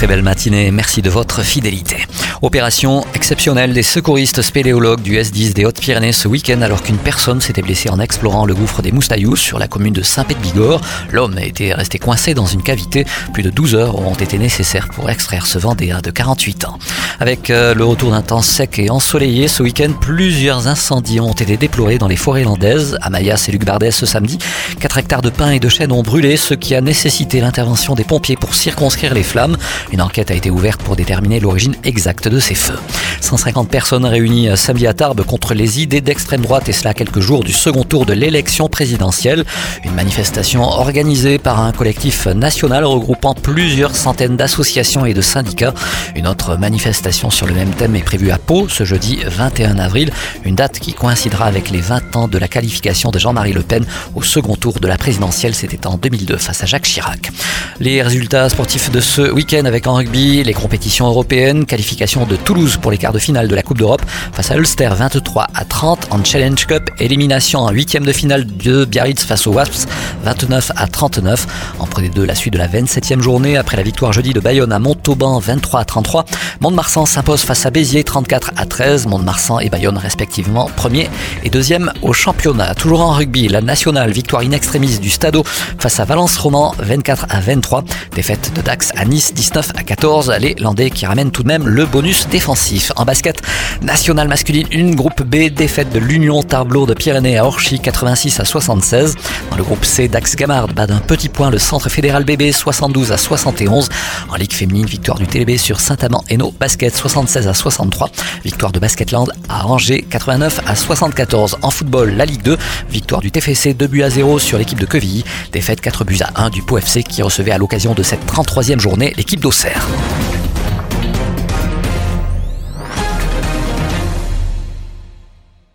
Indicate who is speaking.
Speaker 1: Très belle matinée, merci de votre fidélité. Opération exceptionnelle des secouristes spéléologues du S10 des Hautes-Pyrénées ce week-end alors qu'une personne s'était blessée en explorant le gouffre des Moustaillous sur la commune de Saint-Pé-de-Bigorre. L'homme était resté coincé dans une cavité. Plus de 12 heures ont été nécessaires pour extraire ce Vendéen de 48 ans. Avec euh, le retour d'un temps sec et ensoleillé ce week-end, plusieurs incendies ont été déplorés dans les forêts landaises. À Mayas et Luc Bardet ce samedi, 4 hectares de pins et de chênes ont brûlé, ce qui a nécessité l'intervention des pompiers pour circonscrire les flammes. Une enquête a été ouverte pour déterminer l'origine exacte de ces feux. 150 personnes réunies samedi à Tarbes contre les idées d'extrême droite et cela quelques jours du second tour de l'élection présidentielle. Une manifestation organisée par un collectif national regroupant plusieurs centaines d'associations et de syndicats. Une autre manifestation sur le même thème est prévue à Pau ce jeudi 21 avril, une date qui coïncidera avec les 20 ans de la qualification de Jean-Marie Le Pen au second tour de la présidentielle. C'était en 2002 face à Jacques Chirac. Les résultats sportifs de ce week-end avec en rugby les compétitions européennes, qualification de Toulouse pour les quarts de finale de la Coupe d'Europe face à Ulster 23 à 30 en Challenge Cup, élimination en huitième de finale de Biarritz face aux Wasps 29 à 39. En prenez deux la suite de la 27e journée après la victoire jeudi de Bayonne à Montauban 23 à 33. Mont-de-Marsan s'impose face à Béziers 34 à 13. Mont-de-Marsan et Bayonne respectivement premier et deuxième au championnat. Toujours en rugby, la nationale victoire in extremis du Stadeau face à Valence Roman 24 à 23. Défaite de Dax à Nice 19 à 14. Les Landais qui ramènent tout de même le bonus défensif. En basket, nationale masculine, une groupe B, défaite de l'Union Tarbleau de Pyrénées à Orchy 86 à 76. Dans le groupe C, Dax Gamard bat d'un petit point le centre fédéral bébé 72 à 71. En Ligue féminine, victoire du TLB sur Saint-Amand Hainaut Basket 76 à 63. Victoire de Basketland à Angers 89 à 74. En football, la Ligue 2, victoire du TFC 2 buts à 0 sur l'équipe de Quevilly. Défaite 4 buts à 1 du Pau FC qui recevait à l'occasion de cette 33e journée l'équipe d'Auxerre.